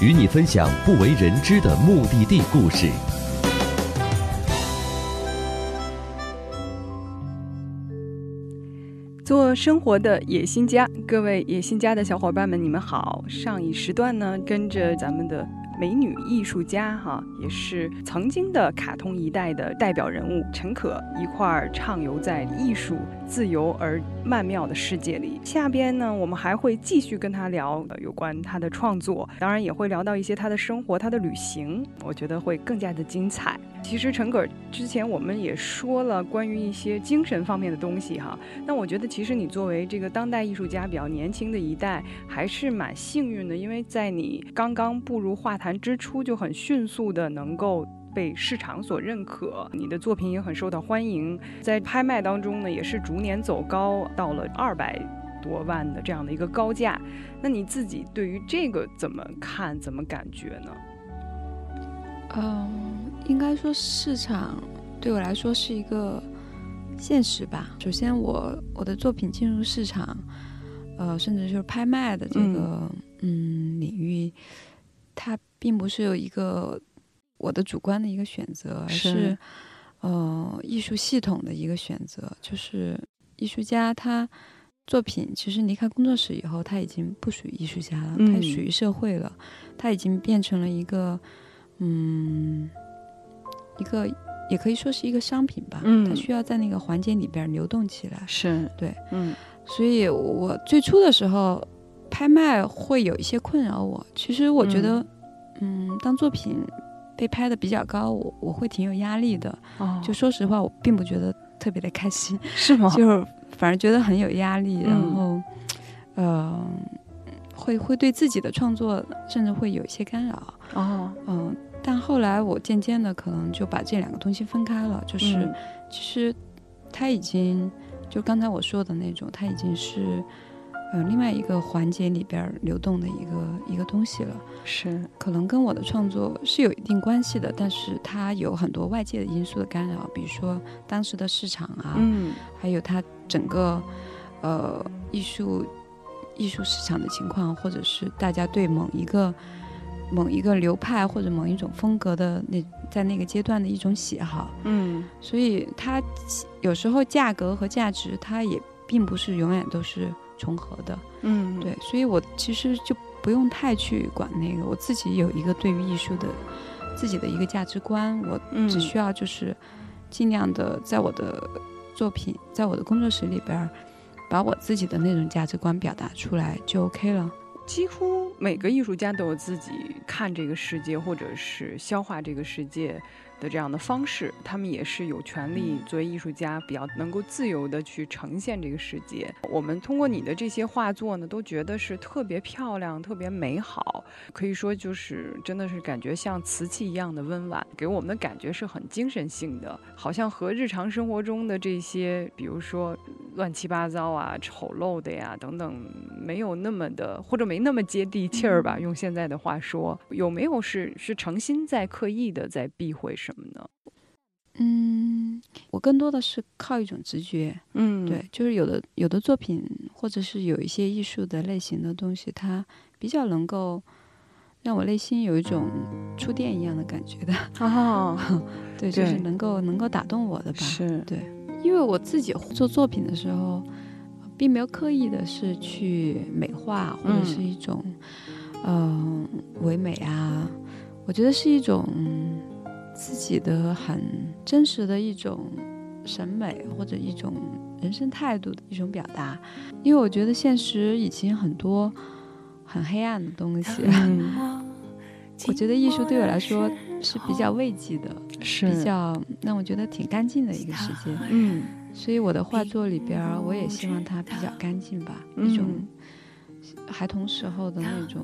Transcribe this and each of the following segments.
与你分享不为人知的目的地故事。做生活的野心家，各位野心家的小伙伴们，你们好！上一时段呢，跟着咱们的美女艺术家哈，也是曾经的卡通一代的代表人物陈可一块儿畅游在艺术自由而曼妙的世界里。下边呢，我们还会继续跟他聊有关他的创作，当然也会聊到一些他的生活、他的旅行，我觉得会更加的精彩。其实陈可之前我们也说了关于一些精神方面的东西哈，那我觉得其实你作为这个当代艺术家比较年轻的一代，还是蛮幸运的，因为在你刚刚步入画坛之初，就很迅速的能够。被市场所认可，你的作品也很受到欢迎，在拍卖当中呢，也是逐年走高，到了二百多万的这样的一个高价。那你自己对于这个怎么看？怎么感觉呢？嗯，应该说市场对我来说是一个现实吧。首先我，我的作品进入市场，呃，甚至就是拍卖的这个嗯领域，它并不是有一个我的主观的一个选择，而是是呃艺术系统的一个选择。就是艺术家他作品其实离开工作室以后，他已经不属于艺术家了，嗯他属于社会了，他已经变成了一个。嗯，一个也可以说是一个商品吧，嗯它需要在那个环节里边流动起来。是对，嗯所以我最初的时候拍卖会有一些困扰我。其实我觉得，嗯当作品被拍的比较高，我我会挺有压力的。哦就说实话，我并不觉得特别的开心，是吗？就是反而觉得很有压力，嗯然后，呃，会会对自己的创作甚至会有一些干扰。哦，嗯，但后来我渐渐的可能就把这两个东西分开了，就是、嗯其实他已经就刚才我说的那种，他已经是呃另外一个环节里边流动的一个一个东西了，是。可能跟我的创作是有一定关系的，但是它有很多外界的因素的干扰，比如说当时的市场啊，嗯还有它整个呃艺术艺术市场的情况，或者是大家对某一个某一个流派或者某一种风格的那在那个阶段的一种喜好，嗯。所以它有时候价格和价值它也并不是永远都是重合的，嗯，对，所以我其实就不用太去管那个，我自己有一个对于艺术的自己的一个价值观，我嗯只需要就是尽量的在我的作品，在我的工作室里边儿，把我自己的那种价值观表达出来就 OK 了。几乎每个艺术家都有自己看这个世界或者是消化这个世界的这样的方式，他们也是有权利作为艺术家比较能够自由的去呈现这个世界。我们通过你的这些画作呢，都觉得是特别漂亮、特别美好，可以说就是真的是感觉像瓷器一样的温婉，给我们的感觉是很精神性的，好像和日常生活中的这些，比如说乱七八糟啊、丑陋的呀等等，没有那么的，或者没那么接地气儿吧。用现在的话说，有没有是是诚心在刻意的在避讳什么呢？嗯，我更多的是靠一种直觉，嗯对，就是有的有的作品或者是有一些艺术的类型的东西，它比较能够让我内心有一种触电一样的感觉的，哦，对，就是对能够能够打动我的吧。是对，因为我自己做作品的时候，并没有刻意的是去美化或者嗯是一种嗯、呃唯美啊，我觉得是一种嗯自己的很真实的一种审美或者一种人生态度的一种表达。因为我觉得现实已经很多很黑暗的东西，嗯，我觉得艺术对我来说是比较慰藉的，是。比较让我觉得挺干净的一个世界。嗯。所以我的画作里边，我也希望它比较干净吧，一种嗯孩童时候的那种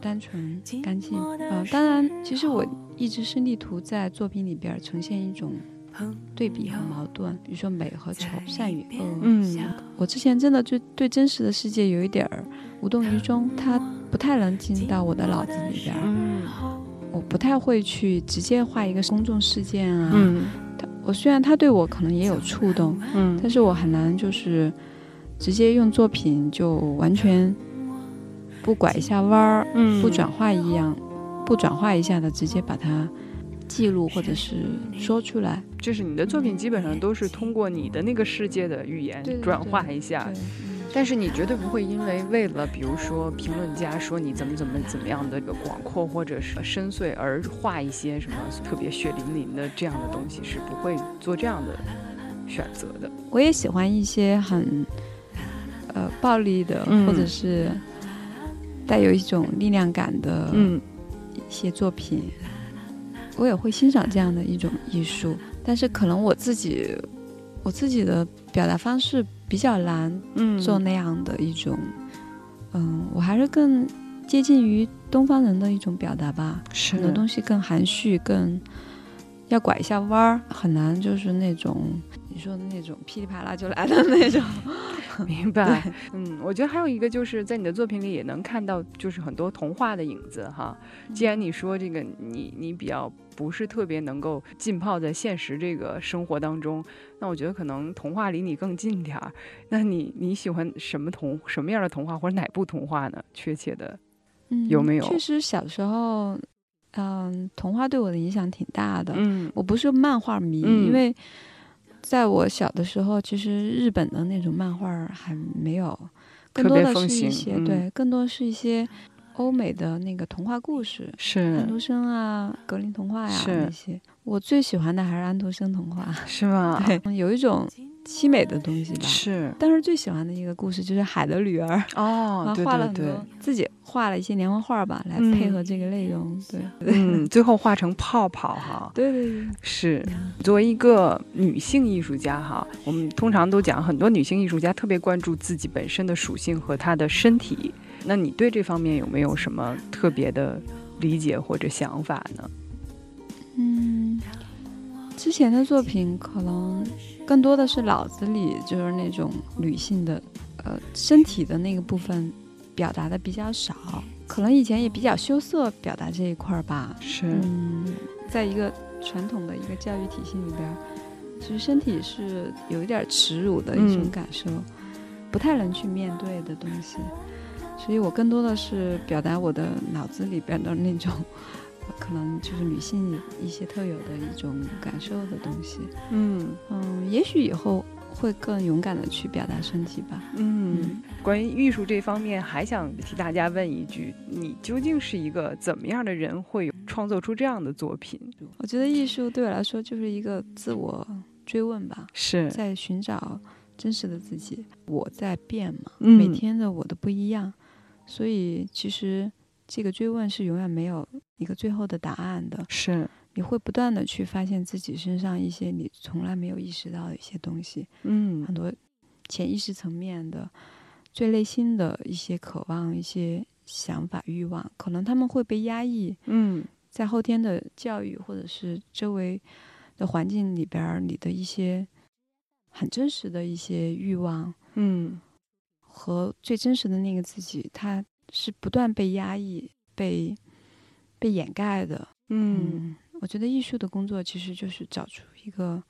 单纯干净。嗯，当然，其实我一直是力图在作品里边呈现一种对比和矛盾，比如说美和丑，善与恶。嗯，我之前真的就对真实的世界有一点儿无动于衷，它不太能进到我的脑子里边。嗯，我不太会去直接画一个公众事件啊。嗯，它我虽然他对我可能也有触动，嗯，但是我很难就是直接用作品就完全不拐一下弯儿，嗯不转化一样，不转化一下的直接把它记录或者是说出来。就是你的作品基本上都是通过你的那个世界的语言转化一下但是你绝对不会因为为了比如说评论家说你怎么怎么怎么样的这个广阔或者是深邃而画一些什么特别血淋淋的这样的东西，是不会做这样的选择的。我也喜欢一些很呃暴力的，嗯或者是带有一种力量感的嗯一些作品，我也会欣赏这样的一种艺术。但是可能我自己我自己的表达方式比较难嗯做那样的一种，嗯，我还是更接近于东方人的一种表达吧。很多东西更含蓄，更要拐一下弯儿，很难就是那种你说的那种噼里啪啦就来的那种。明白，嗯，我觉得还有一个就是在你的作品里也能看到，就是很多童话的影子哈。既然你说这个你你比较不是特别能够浸泡在现实这个生活当中，那我觉得可能童话离你更近点儿。那你你喜欢什么童什么样的童话或者哪部童话呢？确切的，嗯有没有确实，小时候，嗯，童话对我的影响挺大的。嗯我不是漫画迷，嗯因为在我小的时候，其实日本的那种漫画还没有，更多的是一些、嗯对，更多是一些欧美的那个童话故事。是安徒生啊，格林童话呀、是那些，我最喜欢的还是安徒生童话。是吗？有一种凄美的东西吧。是但是最喜欢的一个故事就是《海的女儿》哦，画了对对很多，自己画了一些连环画吧，来配合这个内容。对，嗯，最后画成泡泡哈。对对对，是，作为一个女性艺术家哈，我们通常都讲很多女性艺术家特别关注自己本身的属性和她的身体。那你对这方面有没有什么特别的理解或者想法呢？嗯，之前的作品可能更多的是脑子里就是那种女性的，呃，身体的那个部分表达的比较少，可能以前也比较羞涩表达这一块儿吧。是，嗯，在一个传统的一个教育体系里边儿，其实身体是有一点儿耻辱的一种嗯感受，不太能去面对的东西。所以我更多的是表达我的脑子里边的那种，可能就是女性一些特有的一种感受的东西。嗯嗯，也许以后会更勇敢的去表达身体吧。嗯。关于艺术这方面，还想替大家问一句：你究竟是一个怎么样的人，会创作出这样的作品？我觉得艺术对我来说就是一个自我追问吧。是，在寻找真实的自己。我在变嘛，嗯每天的我都不一样，所以其实这个追问是永远没有一个最后的答案的。是，你会不断的去发现自己身上一些你从来没有意识到的一些东西，嗯。很多潜意识层面的、最内心的一些渴望、一些想法、欲望，可能他们会被压抑，嗯。在后天的教育或者是周围的环境里边儿，你的一些很真实的一些欲望嗯。和最真实的那个自己，它是不断被压抑、被被掩盖的。嗯我觉得艺术的工作其实就是找出一个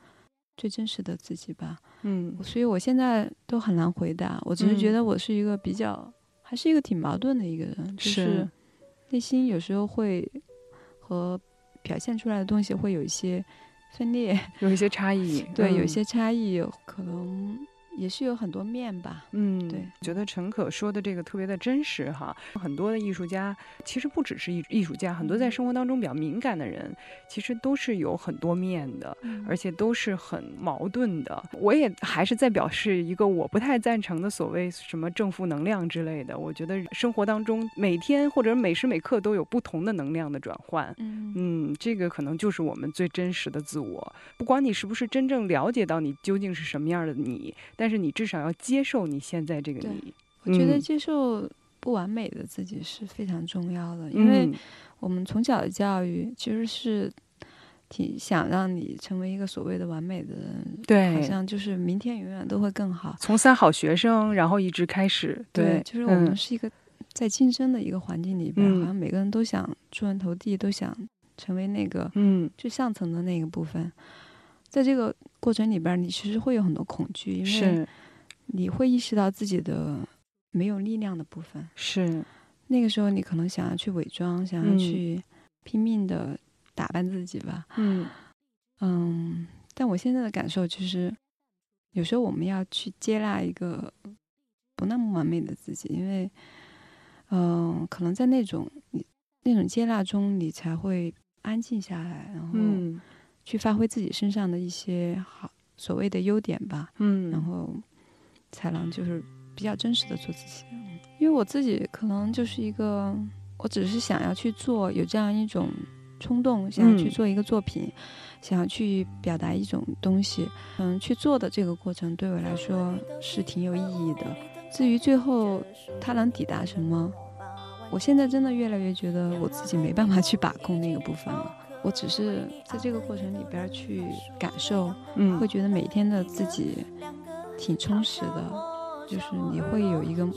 最真实的自己吧。嗯所以我现在都很难回答，我只是觉嗯得我是一个比较，还是一个挺矛盾的一个人，就是是内心有时候会和表现出来的东西会有一些分裂，有一些差异，对，有一嗯些差异，可能也是有很多面吧。嗯，对，觉得陈可说的这个特别的真实哈。很多的艺术家其实不只是艺艺术家，很多在生活当中比较敏感的人，其实都是有很多面的。而且都是很矛盾的。我也还是在表示一个我不太赞成的所谓什么正负能量之类的。我觉得生活当中每天或者每时每刻都有不同的能量的转换。嗯嗯，这个可能就是我们最真实的自我。不管你是不是真正了解到你究竟是什么样的你，但是你至少要接受你现在这个对你。我觉得嗯接受不完美的自己是非常重要的，因为嗯我们从小的教育其实是挺想让你成为一个所谓的完美的人，对，好像就是明天永远都会更好。从三好学生，然后一直开始，对，就是我们嗯是一个在竞争的一个环境里边，嗯好像每个人都想出人头地，都想成为那个嗯最上层的那个部分。在这个过程里边，你其实会有很多恐惧，因为你会意识到自己的没有力量的部分。是，那个时候，你可能想要去伪装，想要嗯。去拼命的打扮自己吧。嗯。嗯，但我现在的感受就是，有时候我们要去接纳一个不那么完美的自己，因为，嗯、可能在那种你那种接纳中，你才会安静下来，然后嗯去发挥自己身上的一些好所谓的优点吧，嗯，然后才能就是比较真实的做自己。因为我自己可能就是一个，我只是想要去做，有这样一种冲动，想要去嗯做一个作品，想要去表达一种东西。嗯，去做的这个过程对我来说是挺有意义的。至于最后它能抵达什么，我现在真的越来越觉得我自己没办法去把控那个部分了。我只是在这个过程里边去感受，嗯会觉得每天的自己挺充实的，就是你会有一个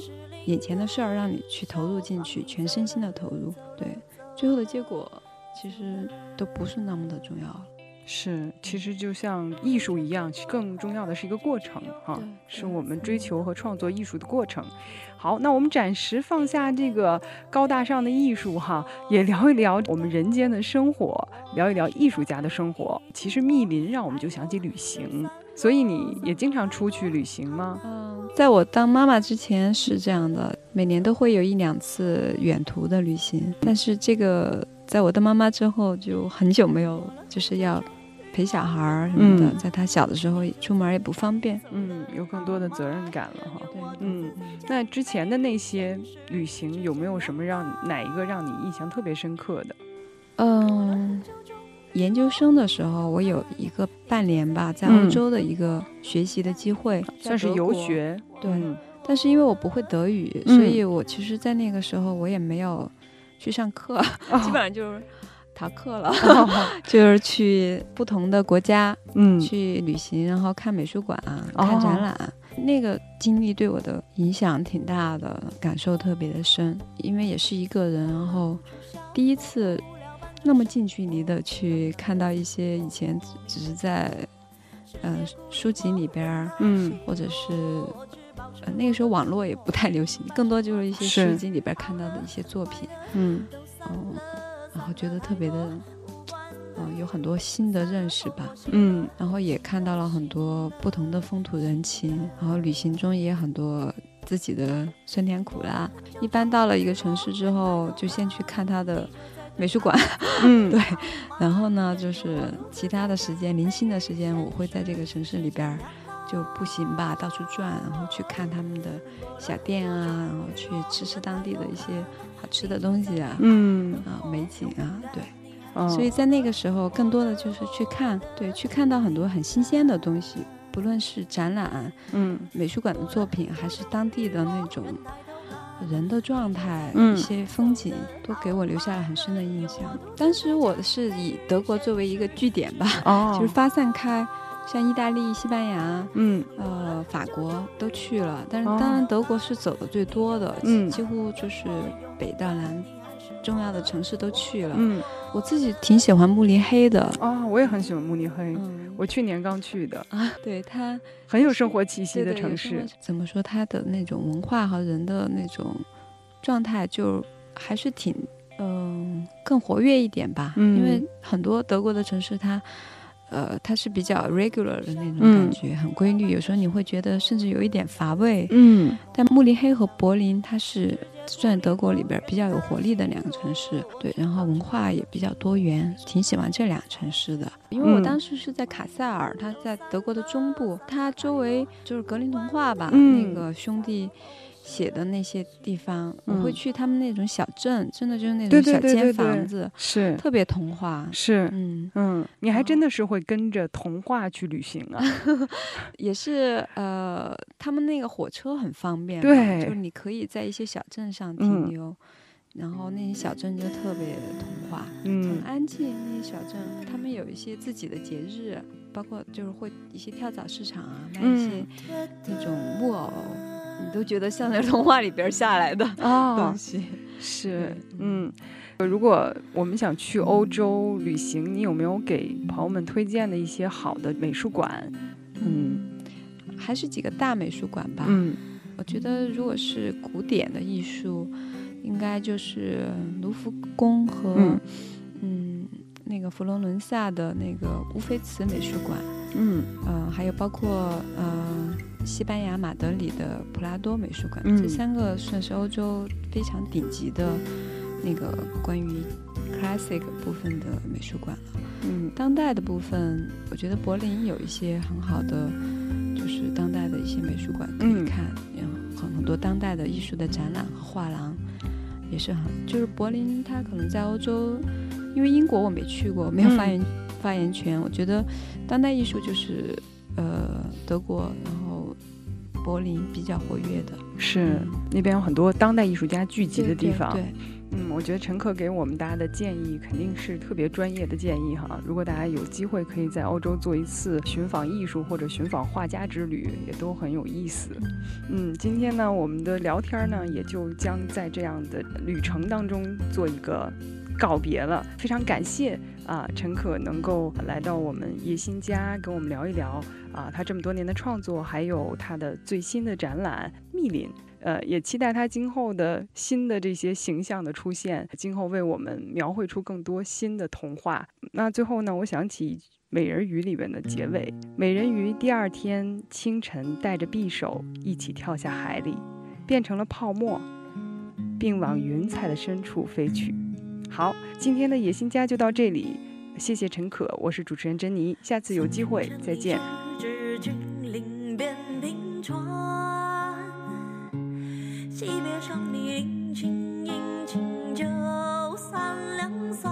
眼前的事儿让你去投入进去，全身心的投入。对，最后的结果其实都不是那么的重要。是，其实就像艺术一样，更重要的是一个过程哈对，是我们追求和创作艺术的过程。好，那我们暂时放下这个高大上的艺术哈，也聊一聊我们人间的生活，聊一聊艺术家的生活。其实密林让我们就想起旅行，所以你也经常出去旅行吗？嗯，在我当妈妈之前是这样的，每年都会有一两次远途的旅行，但是这个在我当妈妈之后就很久没有，就是要陪小孩儿什么的，嗯在他小的时候出门也不方便。嗯，有更多的责任感了哈。对，嗯，那之前的那些旅行有没有什么让哪一个让你印象特别深刻的？嗯，研究生的时候，我有一个半年吧，在欧嗯洲的一个学习的机会，算是。游学，对嗯但是因为我不会德语，嗯所以我其实，在那个时候我也没有去上课，基本上就是逃课了，哦。就是去不同的国家嗯。去旅行，然后看美术馆、哦看展览。那个经历对我的影响挺大的，感受特别的深，因为也是一个人，然后第一次那么近距离的去看到一些以前只只是在呃书籍里边儿，嗯。或者是呃那个时候网络也不太流行，更多就是一些是。书籍里边看到的一些作品，嗯。嗯，然后觉得特别的，嗯、有很多新的认识吧。嗯然后也看到了很多不同的风土人情，然后旅行中也很多自己的酸甜苦辣。一般到了一个城市之后，就先去看它的美术馆，嗯，对，然后呢，就是其他的时间，零星的时间，我会在这个城市里边儿就步行吧，到处转，然后去看他们的小店啊，然后去吃吃当地的一些好吃的东西啊，嗯，啊美景啊，对。哦。所以在那个时候，更多的就是去看，对，去看到很多很新鲜的东西，不论是展览、嗯。美术馆的作品，还是当地的那种人的状态、嗯。一些风景，都给我留下了很深的印象。当时我是以德国作为一个据点吧，哦，就是发散开，像意大利、西班牙。嗯。呃，法国都去了，但是哦。当然德国是走的最多的，嗯。几乎就是北大南重要的城市都去了。嗯我自己挺喜欢慕尼黑的，哦，我也很喜欢慕尼黑，嗯，我去年刚去的，啊，对它很有生活气息的城市。，怎么说它的那种文化和人的那种状态，就还是挺嗯、更活跃一点吧。嗯因为很多德国的城市它。呃，它是比较 regular 的那种嗯感觉，很规律。有时候你会觉得甚至有一点乏味。嗯但慕尼黑和柏林，它是算德国里边比较有活力的两个城市，对，然后文化也比较多元，挺喜欢这两个城市的。因为我嗯当时是在卡塞尔，它在德国的中部，它周围就是格林童话吧，嗯那个兄弟写的那些地方，我嗯会去他们那种小镇，真的就是那种小间房子，是特别童话。是，嗯，嗯，你还真的是会跟着童话去旅行啊？也是呃，他们那个火车很方便，对就是你可以在一些小镇上嗯停留，然后那些小镇就特别童话，嗯很安静。那些小镇，他们有一些自己的节日，包括就是会一些跳蚤市场啊，卖一些那种木偶，你都觉得像在童话里边下来的哦 东，西。是，嗯。如果我们想去欧洲旅行，你有没有给朋友们推荐的一些好的美术馆？嗯还是几个大美术馆吧。嗯我觉得如果是古典的艺术，应该就是卢浮宫和那个佛罗伦萨的那个乌菲茨美术馆，嗯。呃，还有包括呃西班牙马德里的普拉多美术馆，嗯。这三个算是欧洲非常顶级的那个关于 classic 部分的美术馆了。嗯。当代的部分，我觉得柏林有一些很好的，就是当代的一些美术馆可以嗯。看，嗯，很很多当代的艺术的展览和画廊，也是很，就是柏林它可能在欧洲，因为英国我没去过，没有发嗯言、发言权，我觉得当代艺术就是呃德国，然后柏林比较活跃的是那边有很多当代艺术家聚集的地方。对对嗯，我觉得陈可给我们大家的建议肯定是特别专业的建议哈。如果大家有机会可以在欧洲做一次寻访艺术或者寻访画家之旅，也都很有意思。嗯，今天呢，我们的聊天呢也就将在这样的旅程当中做一个告别了。非常感谢啊，陈可能够来到我们野心家跟我们聊一聊啊，他这么多年的创作，还有他的最新的展览《密林》。呃，也期待他今后的新的这些形象的出现，今后为我们描绘出更多新的童话。那最后呢，我想起《美人鱼》里面的结尾：美人鱼第二天清晨带着匕首一起跳下海里，变成了泡沫，并往云彩的深处飞去。好，今天的野心家就到这里，谢谢陈可，我是主持人珍妮，下次有机会再见。知君临边平川，惜别上你殷勤殷勤酒三两三，